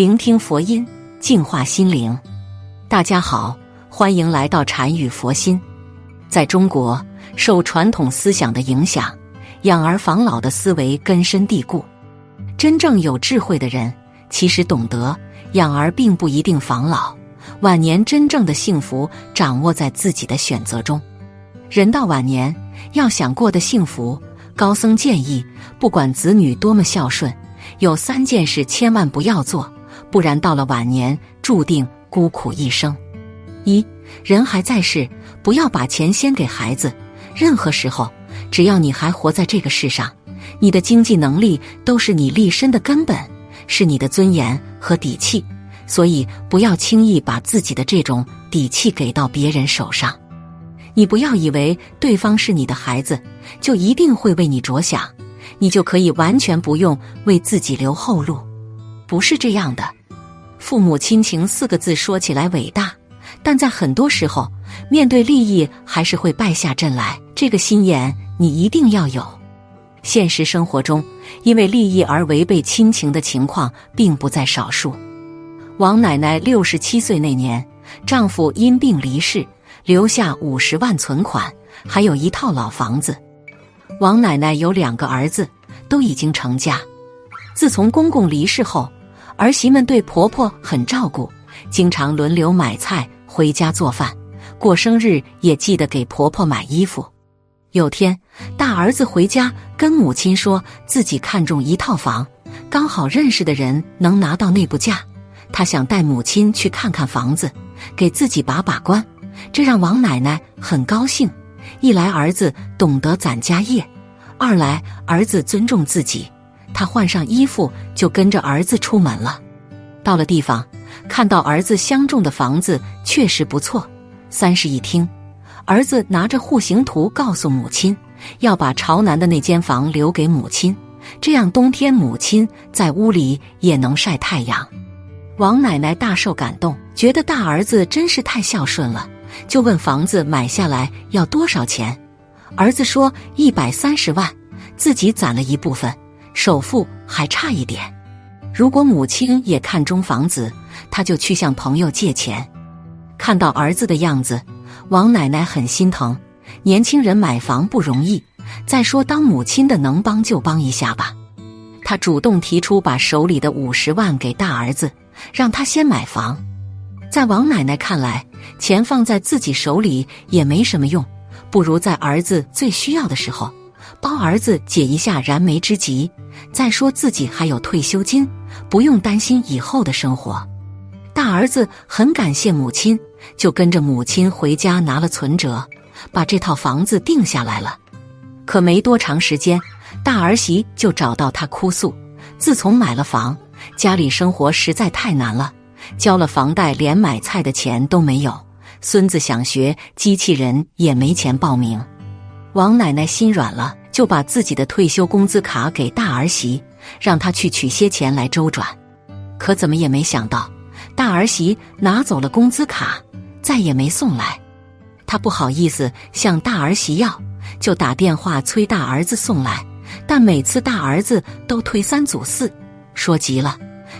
聆听佛音，净化心灵。大家好，欢迎来到禅语佛心。在中国，受传统思想的影响，养儿防老的思维根深蒂固。真正有智慧的人，其实懂得养儿并不一定防老，晚年真正的幸福掌握在自己的选择中。人到晚年，要想过得幸福，高僧建议，不管子女多么孝顺，有三件事千万不要做。不然，到了晚年，注定孤苦一生。一人还在世，不要把钱先给孩子。任何时候，只要你还活在这个世上，你的经济能力都是你立身的根本，是你的尊严和底气。所以，不要轻易把自己的这种底气给到别人手上。你不要以为对方是你的孩子，就一定会为你着想，你就可以完全不用为自己留后路。不是这样的。父母亲情四个字说起来伟大，但在很多时候，面对利益还是会败下阵来。这个心眼你一定要有。现实生活中，因为利益而违背亲情的情况并不在少数。王奶奶六十七岁那年，丈夫因病离世，留下五十万存款，还有一套老房子。王奶奶有两个儿子，都已经成家。自从公公离世后，儿媳们对婆婆很照顾，经常轮流买菜回家做饭，过生日也记得给婆婆买衣服。有天，大儿子回家跟母亲说自己看中一套房，刚好认识的人能拿到内部价，他想带母亲去看看房子，给自己把把关。这让王奶奶很高兴，一来儿子懂得攒家业，二来儿子尊重自己。他换上衣服，就跟着儿子出门了。到了地方，看到儿子相中的房子确实不错。三室一厅，儿子拿着户型图告诉母亲，要把朝南的那间房留给母亲，这样冬天母亲在屋里也能晒太阳。王奶奶大受感动，觉得大儿子真是太孝顺了，就问房子买下来要多少钱。儿子说一百三十万，自己攒了一部分。首付还差一点，如果母亲也看中房子，他就去向朋友借钱。看到儿子的样子，王奶奶很心疼。年轻人买房不容易，再说当母亲的能帮就帮一下吧。他主动提出把手里的五十万给大儿子，让他先买房。在王奶奶看来，钱放在自己手里也没什么用，不如在儿子最需要的时候。帮儿子解一下燃眉之急。再说自己还有退休金，不用担心以后的生活。大儿子很感谢母亲，就跟着母亲回家拿了存折，把这套房子定下来了。可没多长时间，大儿媳就找到他哭诉：自从买了房，家里生活实在太难了，交了房贷，连买菜的钱都没有。孙子想学机器人，也没钱报名。王奶奶心软了。就把自己的退休工资卡给大儿媳，让她去取些钱来周转。可怎么也没想到，大儿媳拿走了工资卡，再也没送来。她不好意思向大儿媳要，就打电话催大儿子送来。但每次大儿子都推三阻四，说急了。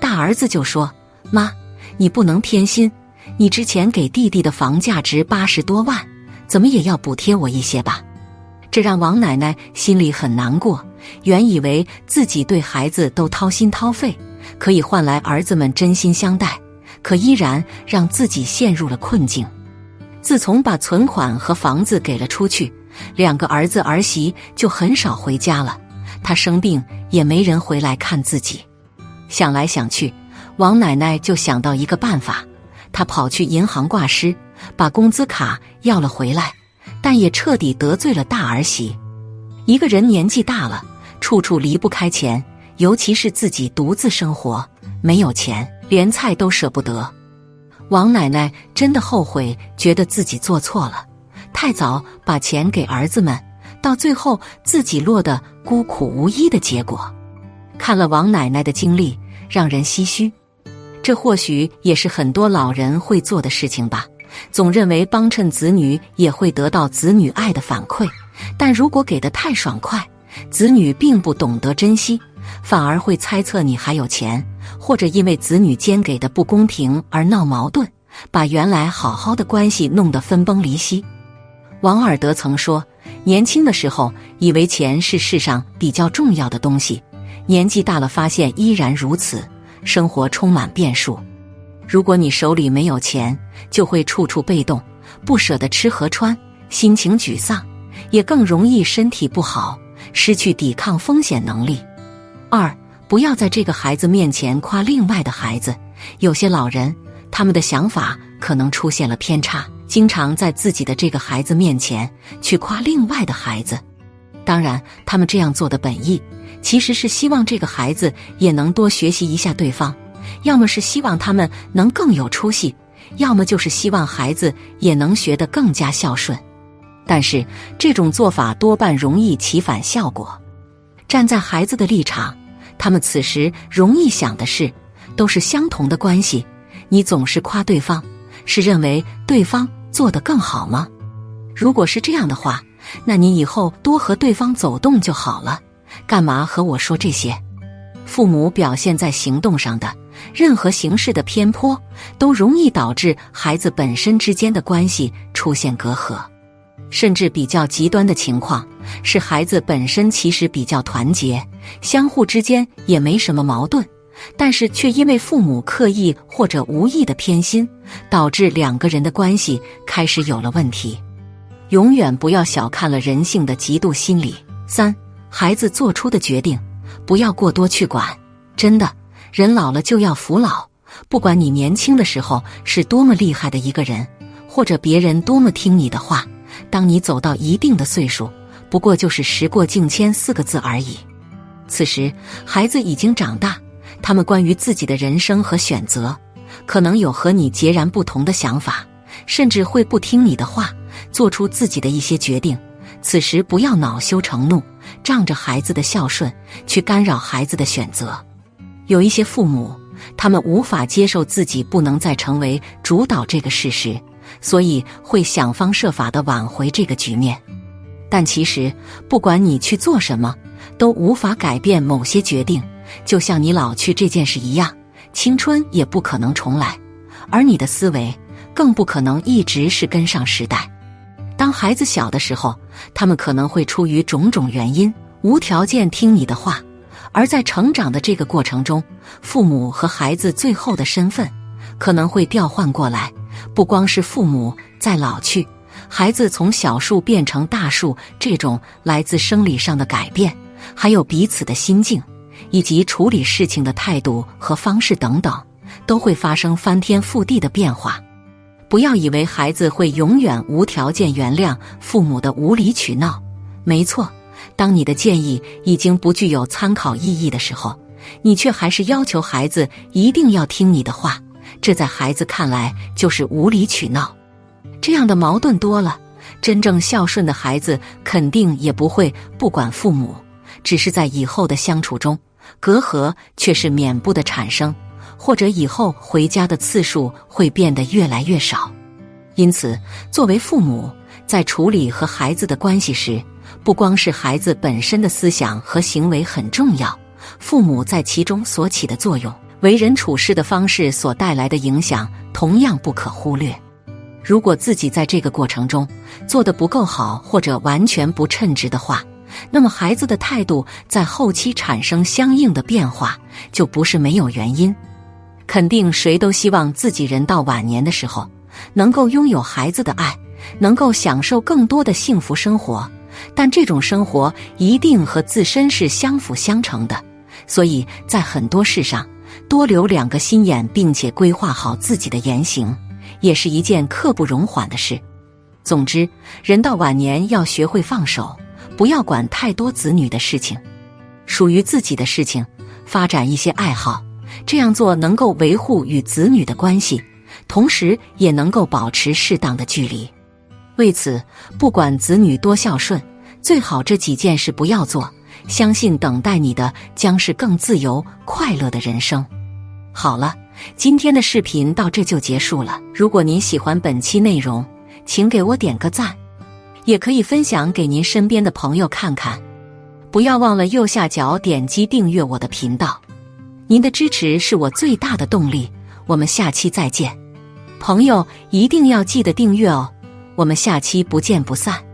大儿子就说：“妈，你不能偏心，你之前给弟弟的房价值八十多万，怎么也要补贴我一些吧。”这让王奶奶心里很难过。原以为自己对孩子都掏心掏肺，可以换来儿子们真心相待，可依然让自己陷入了困境。自从把存款和房子给了出去，两个儿子儿媳就很少回家了。他生病也没人回来看自己。想来想去，王奶奶就想到一个办法，她跑去银行挂失，把工资卡要了回来。但也彻底得罪了大儿媳。一个人年纪大了，处处离不开钱，尤其是自己独自生活，没有钱，连菜都舍不得。王奶奶真的后悔，觉得自己做错了，太早把钱给儿子们，到最后自己落得孤苦无依的结果。看了王奶奶的经历，让人唏嘘。这或许也是很多老人会做的事情吧。总认为帮衬子女也会得到子女爱的反馈，但如果给的太爽快，子女并不懂得珍惜，反而会猜测你还有钱，或者因为子女间给的不公平而闹矛盾，把原来好好的关系弄得分崩离析。王尔德曾说：“年轻的时候以为钱是世上比较重要的东西，年纪大了发现依然如此，生活充满变数。如果你手里没有钱，就会处处被动，不舍得吃和穿，心情沮丧，也更容易身体不好。”失去抵抗风险能力。二，不要在这个孩子面前夸另外的孩子。有些老人，他们的想法可能出现了偏差，经常在自己的这个孩子面前去夸另外的孩子。当然，他们这样做的本意，其实是希望这个孩子也能多学习一下对方，要么是希望他们能更有出息，要么就是希望孩子也能学得更加孝顺。但是这种做法多半容易起反效果。站在孩子的立场，他们此时容易想的是，都是相同的关系，你总是夸对方，是认为对方做得更好吗？如果是这样的话，那你以后多和对方走动就好了，干嘛和我说这些？父母表现在行动上的任何形式的偏颇，都容易导致孩子本身之间的关系出现隔阂。甚至比较极端的情况是，孩子本身其实比较团结，相互之间也没什么矛盾，但是却因为父母刻意或者无意的偏心，导致两个人的关系开始有了问题。永远不要小看了人性的嫉妒心理。三，孩子做出的决定不要过多去管。真的，人老了就要服老，不管你年轻的时候是多么厉害的一个人，或者别人多么听你的话。当你走到一定的岁数，不过就是时过境迁四个字而已。此时，孩子已经长大，他们关于自己的人生和选择，可能有和你截然不同的想法，甚至会不听你的话，做出自己的一些决定。此时，不要恼羞成怒，仗着孩子的孝顺去干扰孩子的选择。有一些父母，他们无法接受自己不能再成为主导这个事实。所以会想方设法的挽回这个局面，但其实不管你去做什么，都无法改变某些决定。就像你老去这件事一样，青春也不可能重来，而你的思维更不可能一直是跟上时代。当孩子小的时候，他们可能会出于种种原因无条件听你的话，而在成长的这个过程中，父母和孩子最后的身份可能会调换过来。不光是父母在老去，孩子从小树变成大树，这种来自生理上的改变，还有彼此的心境，以及处理事情的态度和方式等等，都会发生翻天覆地的变化。不要以为孩子会永远无条件原谅父母的无理取闹。没错，当你的建议已经不具有参考意义的时候，你却还是要求孩子一定要听你的话。这在孩子看来就是无理取闹，这样的矛盾多了，真正孝顺的孩子肯定也不会不管父母，只是在以后的相处中，隔阂却是免不的产生，或者以后回家的次数会变得越来越少。因此，作为父母，在处理和孩子的关系时，不光是孩子本身的思想和行为很重要，父母在其中所起的作用。为人处事的方式所带来的影响同样不可忽略。如果自己在这个过程中做得不够好，或者完全不称职的话，那么孩子的态度在后期产生相应的变化，就不是没有原因。肯定谁都希望自己人到晚年的时候能够拥有孩子的爱，能够享受更多的幸福生活。但这种生活一定和自身是相辅相成的，所以在很多事上。多留两个心眼，并且规划好自己的言行，也是一件刻不容缓的事。总之，人到晚年要学会放手，不要管太多子女的事情，属于自己的事情，发展一些爱好。这样做能够维护与子女的关系，同时也能够保持适当的距离。为此，不管子女多孝顺，最好这几件事不要做。相信等待你的将是更自由快乐的人生。好了，今天的视频到这就结束了。如果您喜欢本期内容，请给我点个赞，也可以分享给您身边的朋友看看。不要忘了右下角点击订阅我的频道，您的支持是我最大的动力。我们下期再见，朋友一定要记得订阅哦，我们下期不见不散。